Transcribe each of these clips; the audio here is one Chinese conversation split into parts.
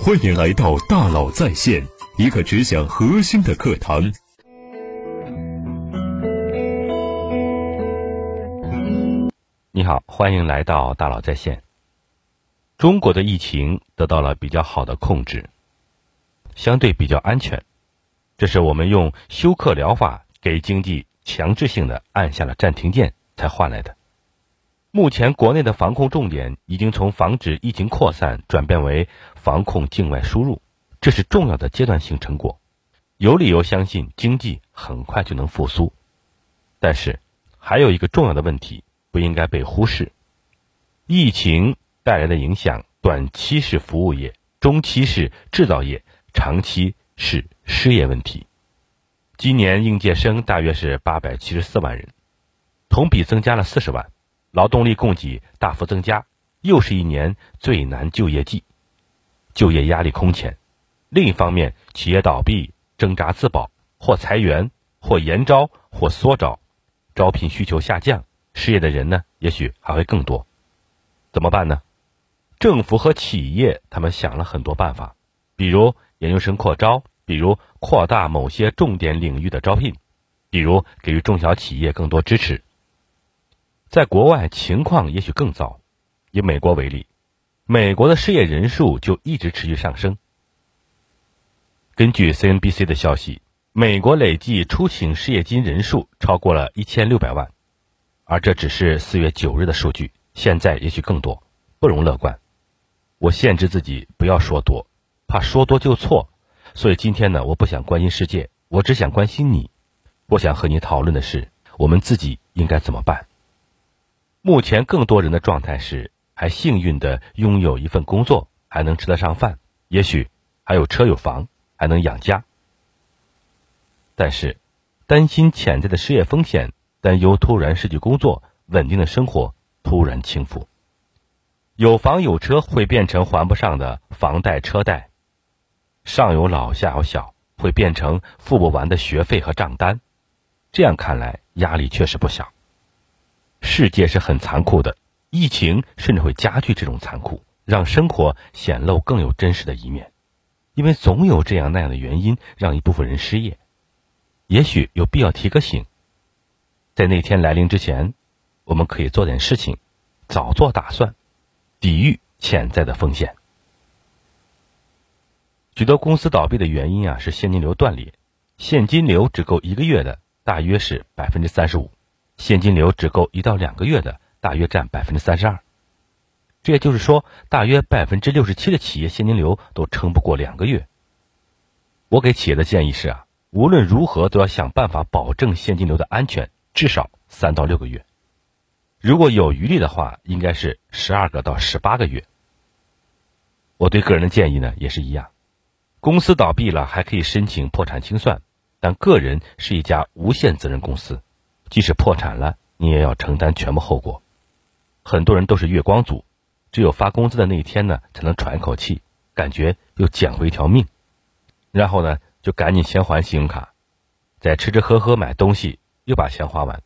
欢迎来到大佬在线，一个只讲核心的课堂。你好，欢迎来到大佬在线。中国的疫情得到了比较好的控制，相对比较安全，这是我们用休克疗法给经济强制性的按下了暂停键才换来的。目前国内的防控重点已经从防止疫情扩散转变为防控境外输入，这是重要的阶段性成果，有理由相信经济很快就能复苏。但是，还有一个重要的问题不应该被忽视：疫情带来的影响，短期是服务业，中期是制造业，长期是失业问题。今年应届生大约是八百七十四万人，同比增加了四十万。劳动力供给大幅增加，又是一年最难就业季，就业压力空前。另一方面，企业倒闭、挣扎自保，或裁员，或延招，或缩招，招聘需求下降，失业的人呢，也许还会更多。怎么办呢？政府和企业他们想了很多办法，比如研究生扩招，比如扩大某些重点领域的招聘，比如给予中小企业更多支持。在国外情况也许更糟，以美国为例，美国的失业人数就一直持续上升。根据 CNBC 的消息，美国累计出请失业金人数超过了一千六百万，而这只是四月九日的数据，现在也许更多，不容乐观。我限制自己不要说多，怕说多就错，所以今天呢，我不想关心世界，我只想关心你。我想和你讨论的是，我们自己应该怎么办。目前更多人的状态是还幸运的拥有一份工作，还能吃得上饭，也许还有车有房，还能养家。但是，担心潜在的失业风险，担忧突然失去工作，稳定的生活突然倾覆。有房有车会变成还不上的房贷车贷，上有老下有小会变成付不完的学费和账单。这样看来，压力确实不小。世界是很残酷的，疫情甚至会加剧这种残酷，让生活显露更有真实的一面。因为总有这样那样的原因让一部分人失业，也许有必要提个醒，在那天来临之前，我们可以做点事情，早做打算，抵御潜在的风险。许多公司倒闭的原因啊是现金流断裂，现金流只够一个月的大约是百分之三十五。现金流只够一到两个月的，大约占百分之三十二。这也就是说，大约百分之六十七的企业现金流都撑不过两个月。我给企业的建议是啊，无论如何都要想办法保证现金流的安全，至少三到六个月。如果有余力的话，应该是十二个到十八个月。我对个人的建议呢也是一样，公司倒闭了还可以申请破产清算，但个人是一家无限责任公司。即使破产了，你也要承担全部后果。很多人都是月光族，只有发工资的那一天呢，才能喘一口气，感觉又捡回一条命。然后呢，就赶紧先还信用卡，再吃吃喝喝买东西，又把钱花完。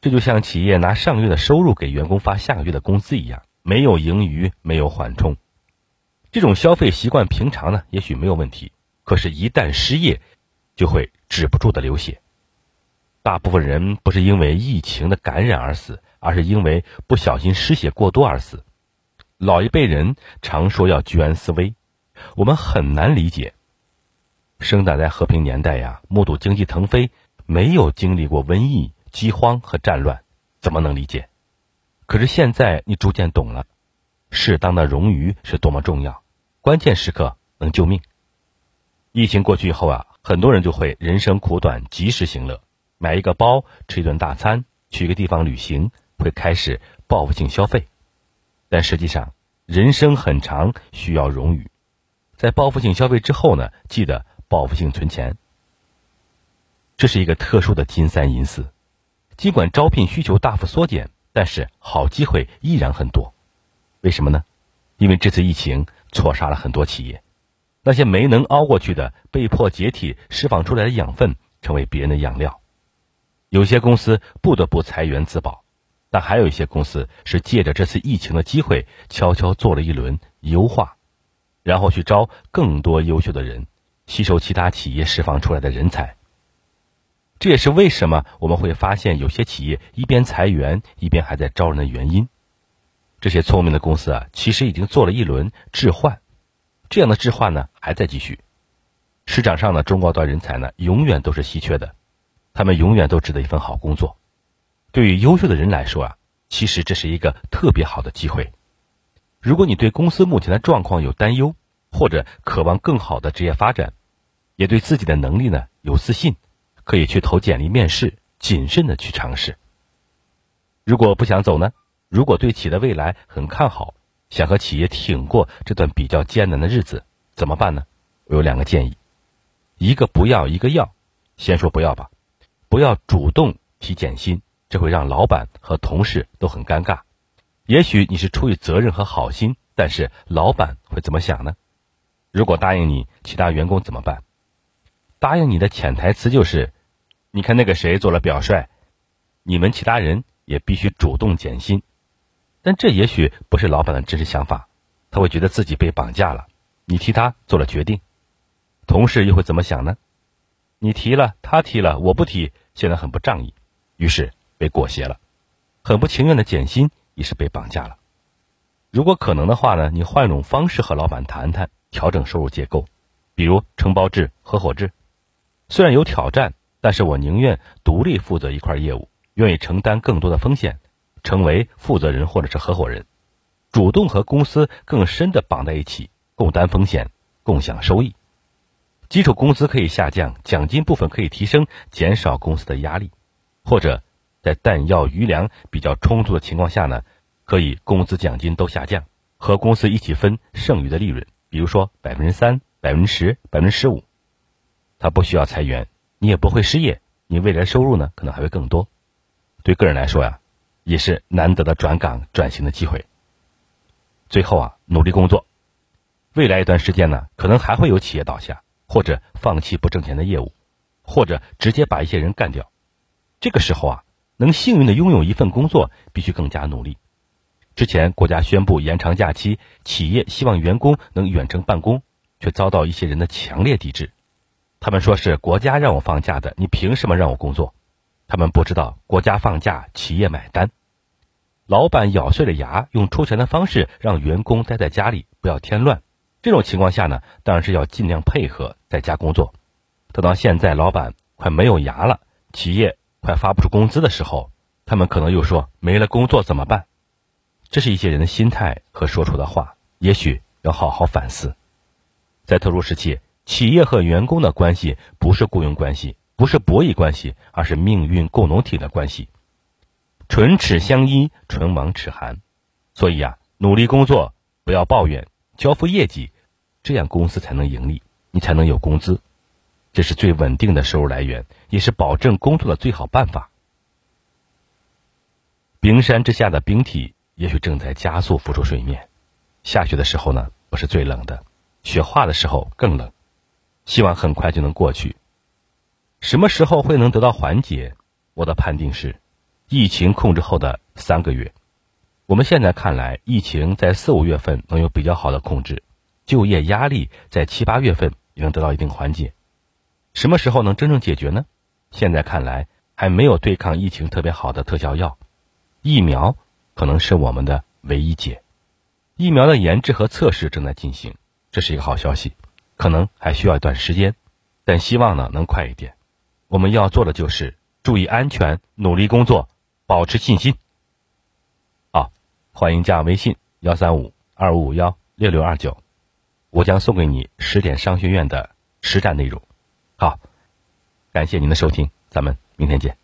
这就像企业拿上个月的收入给员工发下个月的工资一样，没有盈余，没有缓冲。这种消费习惯平常呢，也许没有问题，可是，一旦失业，就会止不住的流血。大部分人不是因为疫情的感染而死，而是因为不小心失血过多而死。老一辈人常说要居安思危，我们很难理解。生长在和平年代呀，目睹经济腾飞，没有经历过瘟疫、饥荒和战乱，怎么能理解？可是现在你逐渐懂了，适当的冗余是多么重要，关键时刻能救命。疫情过去以后啊，很多人就会人生苦短，及时行乐。买一个包，吃一顿大餐，去一个地方旅行，会开始报复性消费。但实际上，人生很长，需要荣誉。在报复性消费之后呢，记得报复性存钱。这是一个特殊的金三银四。尽管招聘需求大幅缩减，但是好机会依然很多。为什么呢？因为这次疫情错杀了很多企业，那些没能熬过去的，被迫解体，释放出来的养分，成为别人的养料。有些公司不得不裁员自保，但还有一些公司是借着这次疫情的机会，悄悄做了一轮优化。然后去招更多优秀的人，吸收其他企业释放出来的人才。这也是为什么我们会发现有些企业一边裁员一边还在招人的原因。这些聪明的公司啊，其实已经做了一轮置换，这样的置换呢还在继续。市场上的中高端人才呢，永远都是稀缺的，他们永远都值得一份好工作。对于优秀的人来说啊，其实这是一个特别好的机会。如果你对公司目前的状况有担忧，或者渴望更好的职业发展，也对自己的能力呢有自信。可以去投简历面试，谨慎的去尝试。如果不想走呢？如果对企业的未来很看好，想和企业挺过这段比较艰难的日子，怎么办呢？我有两个建议：一个不要，一个要。先说不要吧，不要主动提减薪，这会让老板和同事都很尴尬。也许你是出于责任和好心，但是老板会怎么想呢？如果答应你，其他员工怎么办？答应你的潜台词就是，你看那个谁做了表率，你们其他人也必须主动减薪。但这也许不是老板的真实想法，他会觉得自己被绑架了，你替他做了决定。同事又会怎么想呢？你提了，他提了，我不提，显得很不仗义，于是被裹挟了，很不情愿的减薪也是被绑架了。如果可能的话呢，你换种方式和老板谈谈，调整收入结构，比如承包制、合伙制。虽然有挑战，但是我宁愿独立负责一块业务，愿意承担更多的风险，成为负责人或者是合伙人，主动和公司更深的绑在一起，共担风险，共享收益。基础工资可以下降，奖金部分可以提升，减少公司的压力，或者在弹药余粮比较充足的情况下呢，可以工资奖金都下降，和公司一起分剩余的利润，比如说百分之三、百分之十、百分之十五。他不需要裁员，你也不会失业，你未来收入呢可能还会更多。对个人来说呀，也是难得的转岗转型的机会。最后啊，努力工作，未来一段时间呢，可能还会有企业倒下，或者放弃不挣钱的业务，或者直接把一些人干掉。这个时候啊，能幸运的拥有一份工作，必须更加努力。之前国家宣布延长假期，企业希望员工能远程办公，却遭到一些人的强烈抵制。他们说是国家让我放假的，你凭什么让我工作？他们不知道国家放假，企业买单。老板咬碎了牙，用出钱的方式让员工待在家里，不要添乱。这种情况下呢，当然是要尽量配合在家工作。等到现在老板快没有牙了，企业快发不出工资的时候，他们可能又说没了工作怎么办？这是一些人的心态和说出的话，也许要好好反思。在特殊时期。企业和员工的关系不是雇佣关系，不是博弈关系，而是命运共同体的关系。唇齿相依，唇亡齿寒。所以啊，努力工作，不要抱怨，交付业绩，这样公司才能盈利，你才能有工资。这是最稳定的收入来源，也是保证工作的最好办法。冰山之下的冰体，也许正在加速浮出水面。下雪的时候呢，不是最冷的，雪化的时候更冷。希望很快就能过去。什么时候会能得到缓解？我的判定是，疫情控制后的三个月。我们现在看来，疫情在四五月份能有比较好的控制，就业压力在七八月份也能得到一定缓解。什么时候能真正解决呢？现在看来还没有对抗疫情特别好的特效药，疫苗可能是我们的唯一解。疫苗的研制和测试正在进行，这是一个好消息。可能还需要一段时间，但希望呢能快一点。我们要做的就是注意安全，努力工作，保持信心。好，欢迎加微信幺三五二五五幺六六二九，我将送给你十点商学院的实战内容。好，感谢您的收听，咱们明天见。